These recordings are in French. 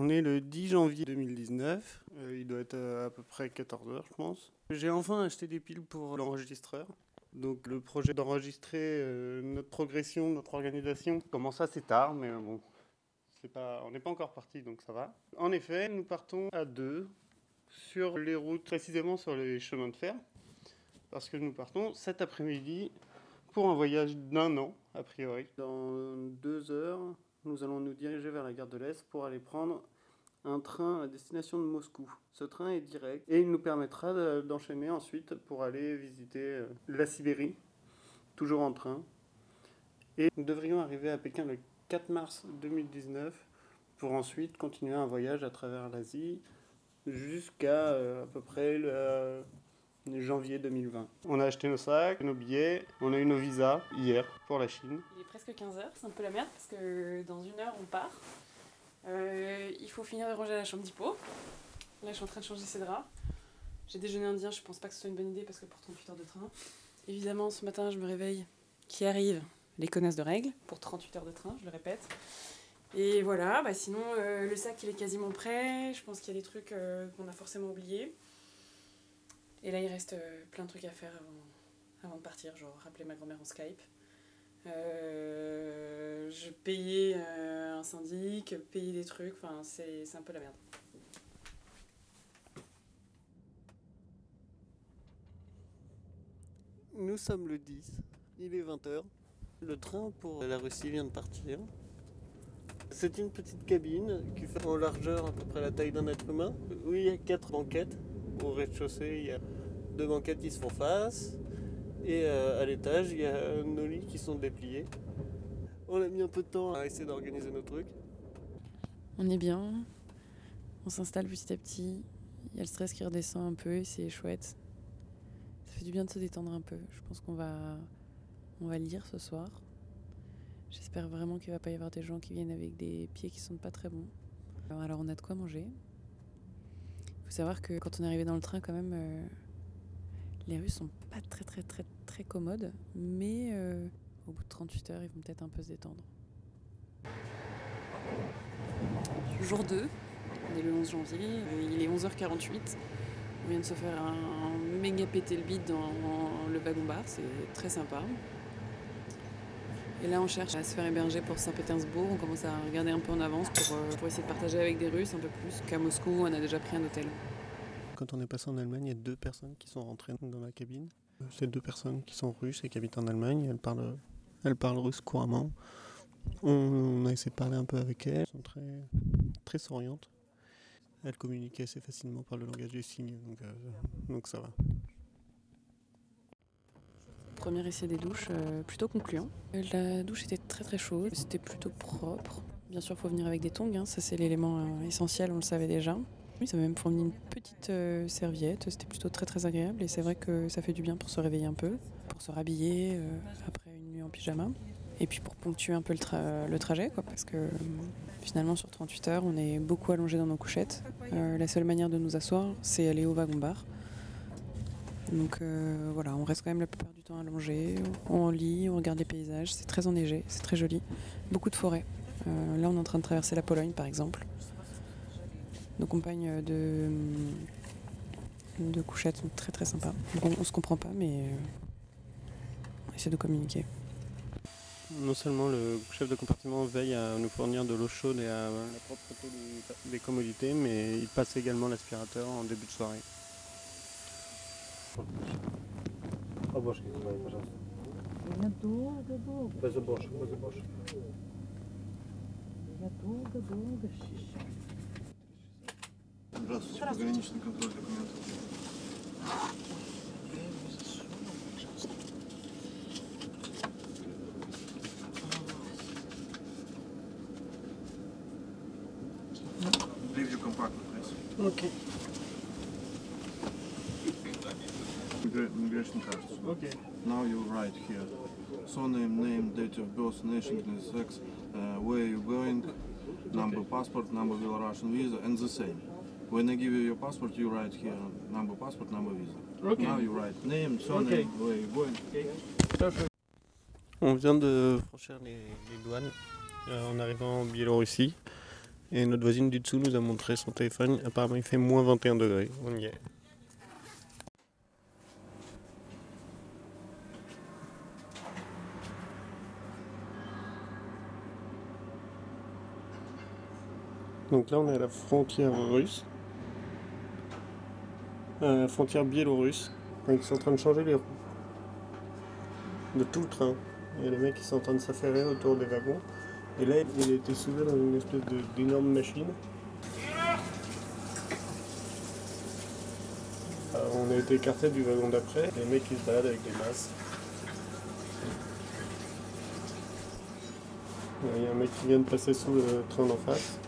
On est le 10 janvier 2019. Euh, il doit être euh, à peu près 14h, je pense. J'ai enfin acheté des piles pour l'enregistreur. Donc le projet d'enregistrer euh, notre progression, notre organisation commence assez tard, mais bon, pas, on n'est pas encore parti, donc ça va. En effet, nous partons à deux sur les routes, précisément sur les chemins de fer, parce que nous partons cet après-midi pour un voyage d'un an, a priori. Dans deux heures, nous allons nous diriger vers la gare de l'Est pour aller prendre un train à destination de Moscou. Ce train est direct et il nous permettra d'enchaîner ensuite pour aller visiter euh, la Sibérie, toujours en train. Et nous devrions arriver à Pékin le 4 mars 2019 pour ensuite continuer un voyage à travers l'Asie jusqu'à euh, à peu près le janvier 2020. On a acheté nos sacs, nos billets, on a eu nos visas hier pour la Chine. Il est presque 15h, c'est un peu la merde parce que dans une heure on part. Euh, il faut finir de ranger la chambre d'hippo. Là je suis en train de changer ses draps. J'ai déjeuné indien, je pense pas que ce soit une bonne idée parce que pour 38 heures de train. Évidemment ce matin je me réveille, qui arrive? Les connaisses de règles pour 38 heures de train, je le répète. Et voilà, bah sinon euh, le sac il est quasiment prêt. Je pense qu'il y a des trucs euh, qu'on a forcément oubliés. Et là, il reste euh, plein de trucs à faire avant, de partir, genre rappeler ma grand-mère en Skype. Euh, je payais euh, un syndic, payer des trucs, enfin c'est un peu la merde. Nous sommes le 10, il est 20h. Le train pour la Russie vient de partir. C'est une petite cabine qui fait en largeur à peu près la taille d'un être humain. Oui, il y a quatre banquettes. Au rez-de-chaussée, il y a deux banquettes qui se font face. Et euh, à l'étage, il y a nos lits qui sont dépliés. On a mis un peu de temps à essayer d'organiser nos trucs. On est bien. On s'installe petit à petit. Il y a le stress qui redescend un peu et c'est chouette. Ça fait du bien de se détendre un peu. Je pense qu'on va, on va lire ce soir. J'espère vraiment qu'il va pas y avoir des gens qui viennent avec des pieds qui sont pas très bons. Alors on a de quoi manger. Il faut savoir que quand on est arrivé dans le train, quand même, euh, les rues sont pas très très très très commodes, mais euh, au bout de 38 heures, ils vont peut-être un peu se détendre. Jour 2, on est le 11 janvier, euh, il est 11h48. On vient de se faire un, méga péter le bide dans le wagon-bar, c'est très sympa. Et là, on cherche à se faire héberger pour Saint-Pétersbourg. On commence à regarder un peu en avance pour, euh, pour essayer de partager avec des Russes un peu plus qu'à Moscou. On a déjà pris un hôtel. Quand on est passé en Allemagne, il y a deux personnes qui sont rentrées dans la cabine. C'est deux personnes qui sont russes et qui habitent en Allemagne. Elles parlent, elles parlent russe couramment. On, a essayé de parler un peu avec elles. Elles sont très, très souriantes. Elles communiquent assez facilement par le langage des signes, donc, euh, donc ça va. Premier essai des douches, euh, plutôt concluant. La douche était très très chaude, c'était plutôt propre. Bien sûr, il faut venir avec des tongs, hein. ça c'est l'élément euh, essentiel, on le savait déjà. Ça m'a même fourni une petite euh, serviette. C'était plutôt très très agréable et c'est vrai que ça fait du bien pour se réveiller un peu, pour se rhabiller euh, après une nuit en pyjama. Et puis pour ponctuer un peu le, trajet, parce que finalement sur 38 heures, on est beaucoup allongé dans nos couchettes. Euh, la seule manière de nous asseoir, c'est aller au wagon-bar. Donc voilà, on reste quand même la plupart du temps allongé, on lit, on regarde les paysages, c'est très enneigé, c'est très joli. Beaucoup de forêts. là, on est en train de traverser la Pologne par exemple nos compagnes de, de couchette sont très très sympas. on, ne se comprend pas, mais euh, on essaie de communiquer. Non seulement le chef de compartiment veille à nous fournir de l'eau chaude et à la propreté des commodités, mais il passe également l'aspirateur en début de soirée. Обошки свои, пожалуйста. Я долго-долго. Без обошек, без обошек. Я долго-долго ощущаю. Здравствуйте, Здравствуйте. пограничный контроль документов. Ревью компактно, в принципе. Окей. Okay. Immigration cards. Okay. Now you write here. Surname, name, date of birth, nationality, sex, uh, where you going, number passport, number Belarusian visa, and the same. When I give you your passport, you write here number passport, number visa. Okay. Now you write name, surname, okay. where you going. Okay. On vient de franchir les, les douanes euh, en arrivant en Biélorussie. Et notre voisine du dessous nous a montré son téléphone. Apparemment, il fait moins 21 degrés. On y est. Donc là, on est à la frontière russe. La frontière biélorusse. Donc, ils sont en train de changer les roues. De tout le train. Il y a les mecs qui sont en train de s'affairer autour des wagons. Et là, il a été soulevé dans une espèce d'énorme machine. Alors, on a été écarté du wagon d'après. Les mecs, ils se baladent avec des masses. Il y a un mec qui vient de passer sous le train d'en face.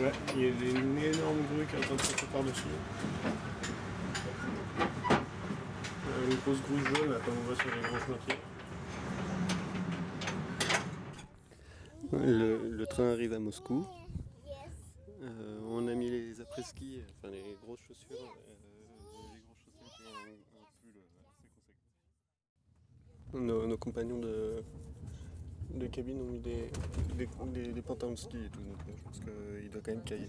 Ouais, il y a une énorme grue qui est en train de passer par-dessus. Euh, Une grosse grue jaune, là, comme on voit sur les gros chantiers. Le, train arrive à Moscou. Euh, on a mis les après-ski, enfin les grosses chaussures. euh, les grosses chaussures un, pull conséquent. Nos compagnons de, de cabine ont mis des, des, des- de ski et tout, donc euh, je pense qu'il doit quand même cailler.